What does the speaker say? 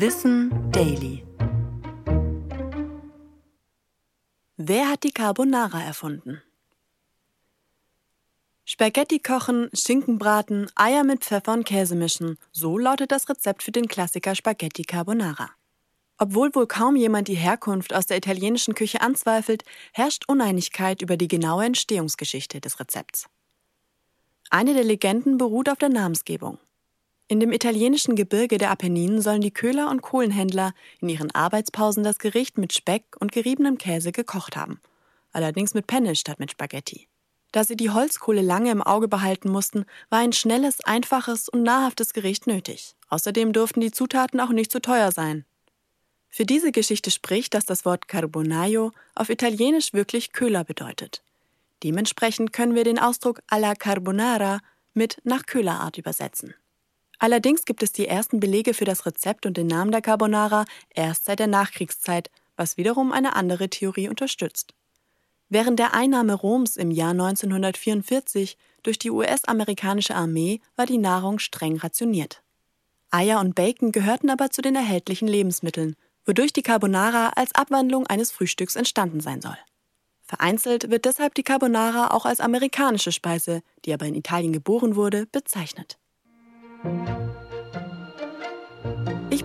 Wissen Daily. Wer hat die Carbonara erfunden? Spaghetti kochen, Schinken braten, Eier mit Pfeffer und Käse mischen. So lautet das Rezept für den Klassiker Spaghetti Carbonara. Obwohl wohl kaum jemand die Herkunft aus der italienischen Küche anzweifelt, herrscht Uneinigkeit über die genaue Entstehungsgeschichte des Rezepts. Eine der Legenden beruht auf der Namensgebung. In dem italienischen Gebirge der Apenninen sollen die Köhler und Kohlenhändler in ihren Arbeitspausen das Gericht mit Speck und geriebenem Käse gekocht haben. Allerdings mit Penne statt mit Spaghetti. Da sie die Holzkohle lange im Auge behalten mussten, war ein schnelles, einfaches und nahrhaftes Gericht nötig. Außerdem durften die Zutaten auch nicht zu teuer sein. Für diese Geschichte spricht, dass das Wort Carbonaio auf Italienisch wirklich Köhler bedeutet. Dementsprechend können wir den Ausdruck alla Carbonara mit nach Köhlerart übersetzen. Allerdings gibt es die ersten Belege für das Rezept und den Namen der Carbonara erst seit der Nachkriegszeit, was wiederum eine andere Theorie unterstützt. Während der Einnahme Roms im Jahr 1944 durch die US-amerikanische Armee war die Nahrung streng rationiert. Eier und Bacon gehörten aber zu den erhältlichen Lebensmitteln, wodurch die Carbonara als Abwandlung eines Frühstücks entstanden sein soll. Vereinzelt wird deshalb die Carbonara auch als amerikanische Speise, die aber in Italien geboren wurde, bezeichnet.